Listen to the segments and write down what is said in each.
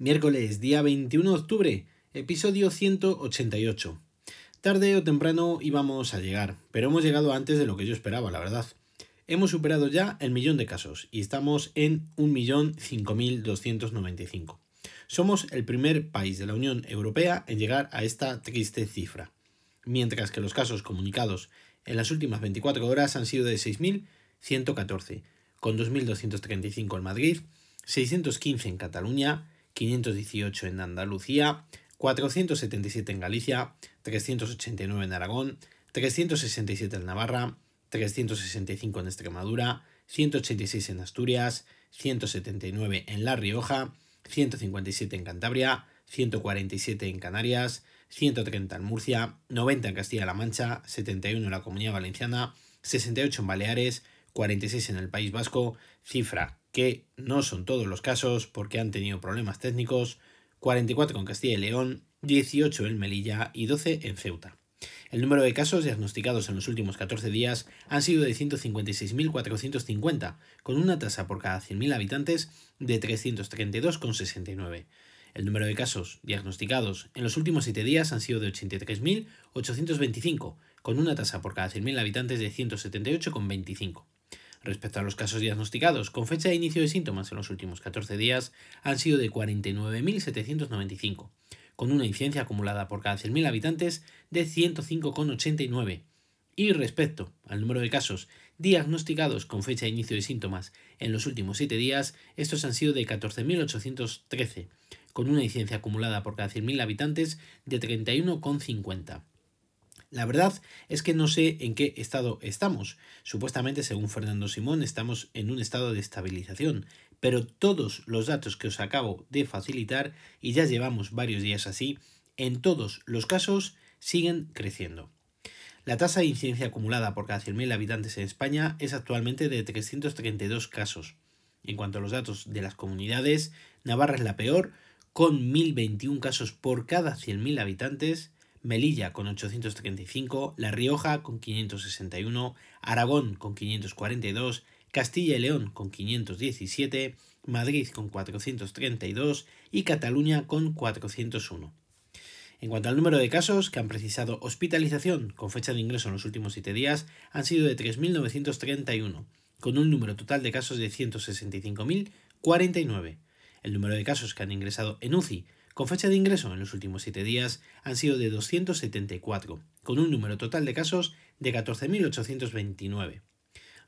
Miércoles, día 21 de octubre, episodio 188. Tarde o temprano íbamos a llegar, pero hemos llegado antes de lo que yo esperaba, la verdad. Hemos superado ya el millón de casos y estamos en 1.005.295. Somos el primer país de la Unión Europea en llegar a esta triste cifra, mientras que los casos comunicados en las últimas 24 horas han sido de 6.114, con 2.235 en Madrid, 615 en Cataluña, 518 en Andalucía, 477 en Galicia, 389 en Aragón, 367 en Navarra, 365 en Extremadura, 186 en Asturias, 179 en La Rioja, 157 en Cantabria, 147 en Canarias, 130 en Murcia, 90 en Castilla-La Mancha, 71 en la Comunidad Valenciana, 68 en Baleares, 46 en el País Vasco, cifra que no son todos los casos porque han tenido problemas técnicos, 44 con Castilla y León, 18 en Melilla y 12 en Ceuta. El número de casos diagnosticados en los últimos 14 días han sido de 156.450, con una tasa por cada 100.000 habitantes de 332,69. El número de casos diagnosticados en los últimos 7 días han sido de 83.825, con una tasa por cada 100.000 habitantes de 178,25. Respecto a los casos diagnosticados con fecha de inicio de síntomas en los últimos 14 días, han sido de 49.795, con una incidencia acumulada por cada 100.000 habitantes de 105,89. Y respecto al número de casos diagnosticados con fecha de inicio de síntomas en los últimos 7 días, estos han sido de 14.813, con una incidencia acumulada por cada 100.000 habitantes de 31,50. La verdad es que no sé en qué estado estamos. Supuestamente, según Fernando Simón, estamos en un estado de estabilización, pero todos los datos que os acabo de facilitar, y ya llevamos varios días así, en todos los casos siguen creciendo. La tasa de incidencia acumulada por cada 100.000 habitantes en España es actualmente de 332 casos. En cuanto a los datos de las comunidades, Navarra es la peor, con 1.021 casos por cada 100.000 habitantes, Melilla con 835, La Rioja con 561, Aragón con 542, Castilla y León con 517, Madrid con 432 y Cataluña con 401. En cuanto al número de casos que han precisado hospitalización con fecha de ingreso en los últimos 7 días, han sido de 3.931, con un número total de casos de 165.049. El número de casos que han ingresado en UCI con fecha de ingreso en los últimos 7 días han sido de 274, con un número total de casos de 14.829.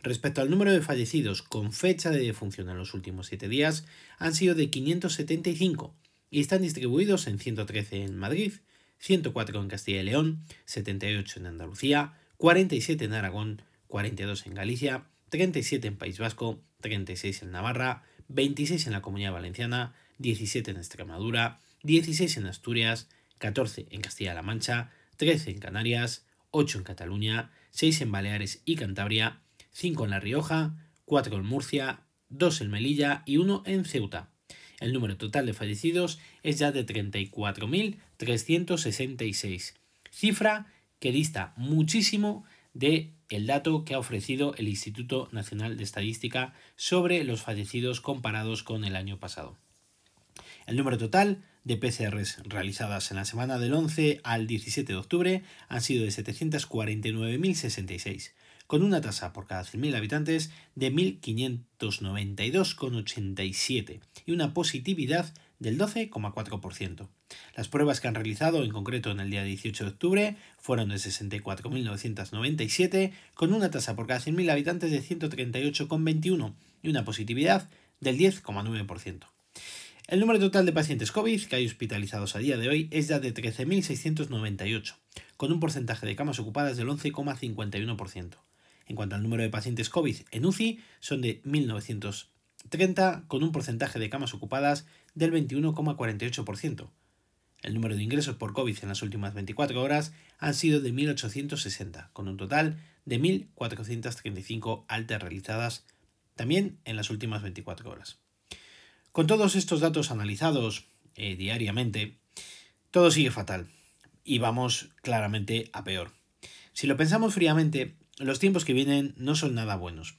Respecto al número de fallecidos con fecha de defunción en los últimos 7 días, han sido de 575 y están distribuidos en 113 en Madrid, 104 en Castilla y León, 78 en Andalucía, 47 en Aragón, 42 en Galicia, 37 en País Vasco, 36 en Navarra, 26 en la Comunidad Valenciana, 17 en Extremadura, 16 en Asturias, 14 en Castilla-La Mancha, 13 en Canarias, 8 en Cataluña, 6 en Baleares y Cantabria, 5 en La Rioja, 4 en Murcia, 2 en Melilla y 1 en Ceuta. El número total de fallecidos es ya de 34.366, cifra que dista muchísimo de dato que ha ofrecido el Instituto Nacional de Estadística sobre los fallecidos comparados con el año pasado. El número total de PCRs realizadas en la semana del 11 al 17 de octubre han sido de 749.066, con una tasa por cada 100.000 habitantes de 1.592,87 y una positividad del 12,4%. Las pruebas que han realizado en concreto en el día 18 de octubre fueron de 64.997 con una tasa por cada 100.000 habitantes de 138,21 y una positividad del 10,9%. El número total de pacientes COVID que hay hospitalizados a día de hoy es ya de 13.698, con un porcentaje de camas ocupadas del 11,51%. En cuanto al número de pacientes COVID en UCI, son de 1.930, con un porcentaje de camas ocupadas del 21,48%. El número de ingresos por COVID en las últimas 24 horas han sido de 1.860, con un total de 1.435 altas realizadas también en las últimas 24 horas. Con todos estos datos analizados eh, diariamente, todo sigue fatal y vamos claramente a peor. Si lo pensamos fríamente, los tiempos que vienen no son nada buenos.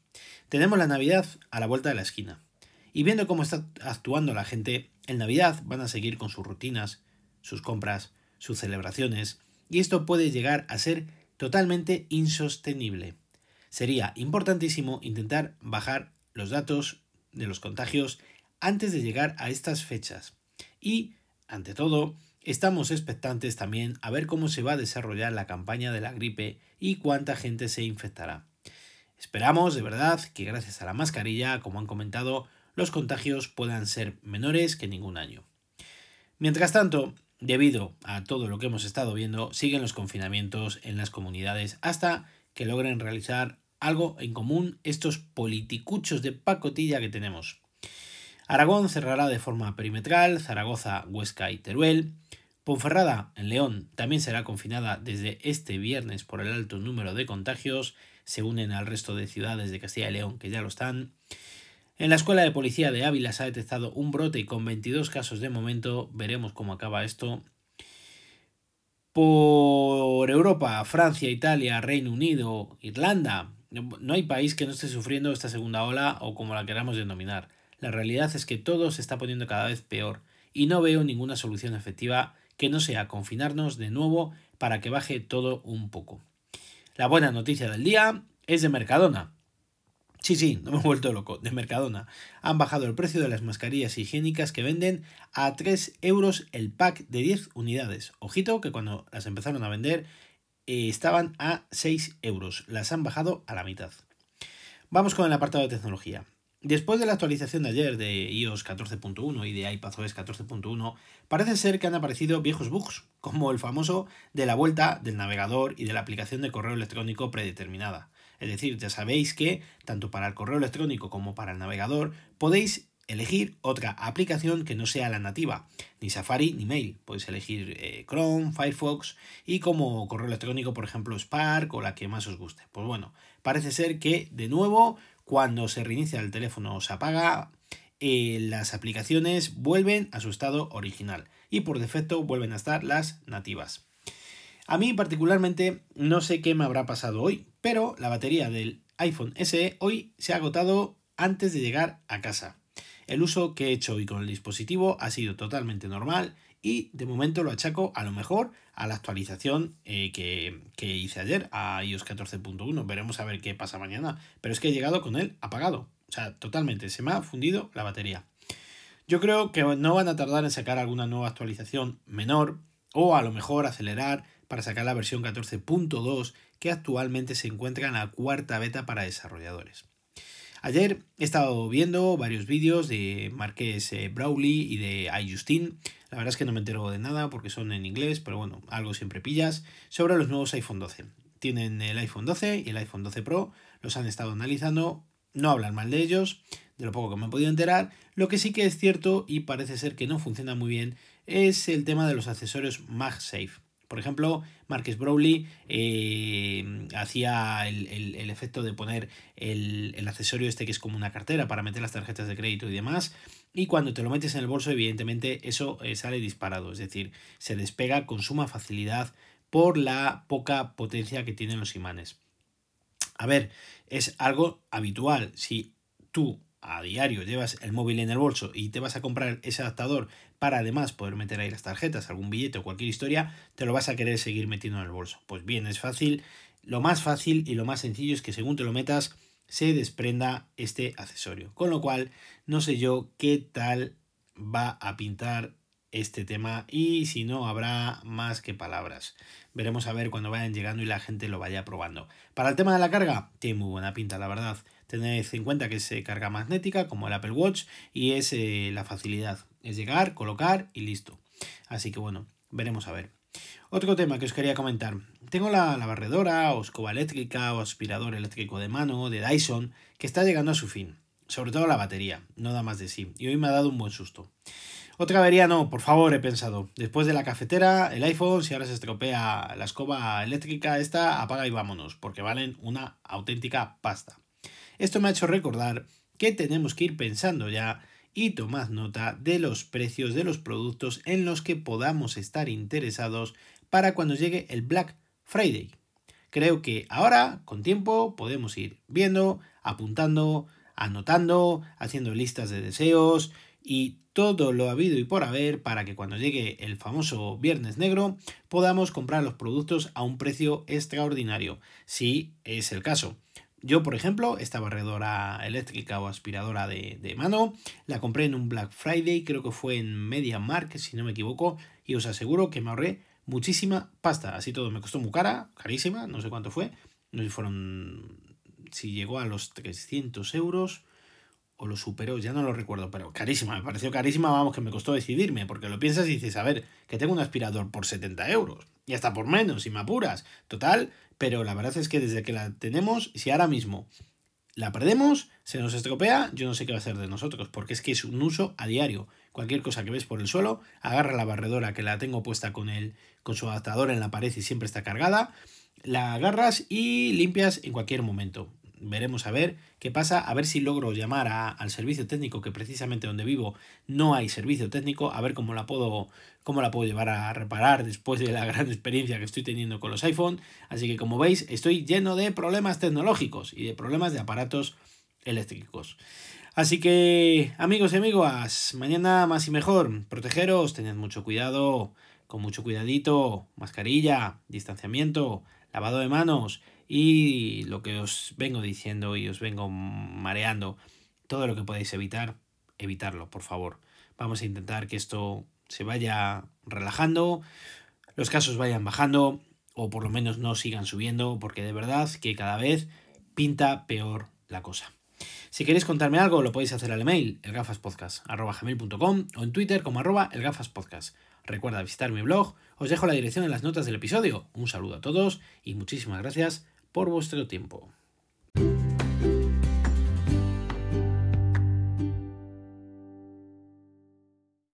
Tenemos la Navidad a la vuelta de la esquina y viendo cómo está actuando la gente, En Navidad van a seguir con sus rutinas, sus compras, sus celebraciones, y esto puede llegar a ser totalmente insostenible. Sería importantísimo intentar bajar los datos de los contagios antes de llegar a estas fechas. Y, ante todo, estamos expectantes también a ver cómo se va a desarrollar la campaña de la gripe y cuánta gente se infectará. Esperamos, de verdad, que gracias a la mascarilla, como han comentado, los contagios puedan ser menores que ningún año. Mientras tanto, debido a todo lo que hemos estado viendo, siguen los confinamientos en las comunidades hasta que logren realizar algo en común estos politicuchos de pacotilla que tenemos. Aragón cerrará de forma perimetral, Zaragoza, Huesca y Teruel. Ponferrada, en León, también será confinada desde este viernes por el alto número de contagios, se unen al resto de ciudades de Castilla y León que ya lo están. En la Escuela de Policía de Ávila se ha detectado un brote y con 22 casos de momento veremos cómo acaba esto. Por Europa, Francia, Italia, Reino Unido, Irlanda, no hay país que no esté sufriendo esta segunda ola o como la queramos denominar. La realidad es que todo se está poniendo cada vez peor y no veo ninguna solución efectiva que no sea confinarnos de nuevo para que baje todo un poco. La buena noticia del día es de Mercadona. Sí, sí, no me he vuelto loco, de Mercadona. Han bajado el precio de las mascarillas higiénicas que venden a 3 euros el pack de 10 unidades. Ojito que cuando las empezaron a vender eh, estaban a 6 euros. Las han bajado a la mitad. Vamos con el apartado de tecnología. Después de la actualización de ayer de iOS 14.1 y de iPadOS 14.1, parece ser que han aparecido viejos bugs, como el famoso de la vuelta del navegador y de la aplicación de correo electrónico predeterminada. Es decir, ya sabéis que tanto para el correo electrónico como para el navegador podéis elegir otra aplicación que no sea la nativa, ni Safari ni Mail. Podéis elegir eh, Chrome, Firefox y como correo electrónico, por ejemplo, Spark o la que más os guste. Pues bueno, parece ser que de nuevo cuando se reinicia el teléfono o se apaga, eh, las aplicaciones vuelven a su estado original y por defecto vuelven a estar las nativas. A mí particularmente no sé qué me habrá pasado hoy, pero la batería del iPhone SE hoy se ha agotado antes de llegar a casa. El uso que he hecho hoy con el dispositivo ha sido totalmente normal y de momento lo achaco a lo mejor a la actualización eh, que, que, hice ayer a iOS 14.1. Veremos a ver qué pasa mañana. Pero es que he llegado con él apagado. O sea, totalmente. Se me ha fundido la batería. Yo creo que no van a tardar en sacar alguna nueva actualización menor o a lo mejor acelerar para sacar la versión 14.2 que actualmente se encuentra en la cuarta beta para desarrolladores. Ayer he estado viendo varios vídeos de Marqués eh, Brawley y de iJustine. La verdad es que no me entero de nada porque son en inglés, pero bueno, algo siempre pillas. Sobre los nuevos iPhone 12. Tienen el iPhone 12 y el iPhone 12 Pro. Los han estado analizando. No hablan mal de ellos, de lo poco que me he podido enterar. Lo que sí que es cierto y parece ser que no funciona muy bien es el tema de los accesorios MagSafe. Por ejemplo, Marques Browley eh, hacía el, efecto de poner el, accesorio este que es como una cartera para meter las tarjetas de crédito y demás. Y cuando te lo metes en el bolso, evidentemente eso eh, sale disparado, es decir, se despega con suma facilidad por la poca potencia que tienen los imanes. A ver, es algo habitual. Si tú a diario llevas el móvil en el bolso y te vas a comprar ese adaptador para además poder meter ahí las tarjetas, algún billete o cualquier historia, te lo vas a querer seguir metiendo en el bolso. Pues bien, es fácil. Lo más fácil y lo más sencillo es que según te lo metas, se desprenda este accesorio. Con lo cual, no sé yo qué tal va a pintar este tema y si no habrá más que palabras. Veremos a ver cuando vayan llegando y la gente lo vaya probando. Para el tema de la carga, tiene muy buena pinta, la verdad. Tened en cuenta que es carga magnética como el Apple Watch y es eh, la facilidad. Es llegar, colocar y listo. Así que bueno, veremos a ver. Otro tema que os quería comentar. Tengo la, la barredora o escoba eléctrica o aspirador eléctrico de mano de Dyson que está llegando a su fin. Sobre todo la batería, no da más de sí. Y hoy me ha dado un buen susto. Otra avería no, por favor, he pensado. Después de la cafetera, el iPhone, si ahora se estropea la escoba eléctrica, esta apaga y vámonos, porque valen una auténtica pasta. Esto me ha hecho recordar que tenemos que ir pensando ya y tomad nota de los precios de los productos en los que podamos estar interesados para cuando llegue el Black Friday. Creo que ahora, con tiempo, podemos ir viendo, apuntando, anotando, haciendo listas de deseos y todo lo habido y por haber para que cuando llegue el famoso Viernes Negro podamos comprar los productos a un precio extraordinario, si es el caso. Yo, por ejemplo, esta barredora eléctrica o aspiradora de, de, mano la compré en un Black Friday, creo que fue en Media Mark, si no me equivoco, y os aseguro que me ahorré muchísima pasta. Así todo me costó muy cara, carísima, no sé cuánto fue, no sé si fueron, si llegó a los 300 euros o lo superó, ya no lo recuerdo, pero carísima, me pareció carísima, vamos, que me costó decidirme, porque lo piensas y dices, a ver, que tengo un aspirador por 70 euros, y hasta por menos, si me apuras, total, pero la verdad es que desde que la tenemos, si ahora mismo la perdemos, se nos estropea, yo no sé qué va a ser de nosotros, porque es que es un uso a diario. Cualquier cosa que ves por el suelo, agarra la barredora que la tengo puesta con, el, con su adaptador en la pared y siempre está cargada, la agarras y limpias en cualquier momento veremos a ver qué pasa, a ver si logro llamar al servicio técnico, que precisamente donde vivo no hay servicio técnico, a ver cómo la puedo, cómo la puedo llevar a reparar después de la gran experiencia que estoy teniendo con los iPhone. Así que como veis, estoy lleno de problemas tecnológicos y de problemas de aparatos eléctricos. Así que, amigos y amigas, mañana más y mejor. Protegeros, tened mucho cuidado, con mucho cuidadito, mascarilla, distanciamiento, lavado de manos y lo que os vengo diciendo y os vengo mareando, todo lo que podéis evitar, evitarlo, por favor. Vamos a intentar que esto se vaya relajando, los casos vayan bajando o por lo menos no sigan subiendo, porque de verdad que cada vez pinta peor la cosa. Si queréis contarme algo, lo podéis hacer al email, elgafaspodcast.com o en Twitter como arroba elgafaspodcast. Recuerda visitar mi blog, os dejo la dirección en las notas del episodio. Un saludo a todos y muchísimas gracias por vuestro tiempo.